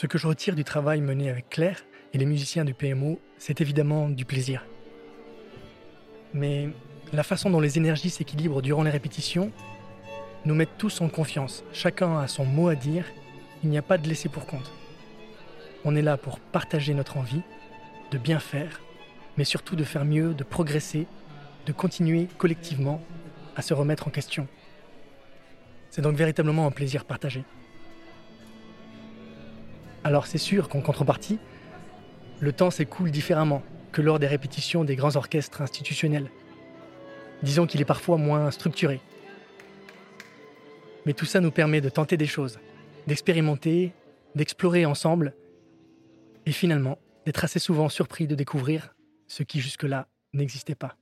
Ce que je retire du travail mené avec Claire et les musiciens du PMO, c'est évidemment du plaisir. Mais la façon dont les énergies s'équilibrent durant les répétitions nous met tous en confiance. Chacun a son mot à dire, il n'y a pas de laisser pour compte. On est là pour partager notre envie, de bien faire, mais surtout de faire mieux, de progresser, de continuer collectivement à se remettre en question. C'est donc véritablement un plaisir partagé. Alors c'est sûr qu'en contrepartie, le temps s'écoule différemment que lors des répétitions des grands orchestres institutionnels. Disons qu'il est parfois moins structuré. Mais tout ça nous permet de tenter des choses, d'expérimenter, d'explorer ensemble, et finalement d'être assez souvent surpris de découvrir ce qui jusque-là n'existait pas.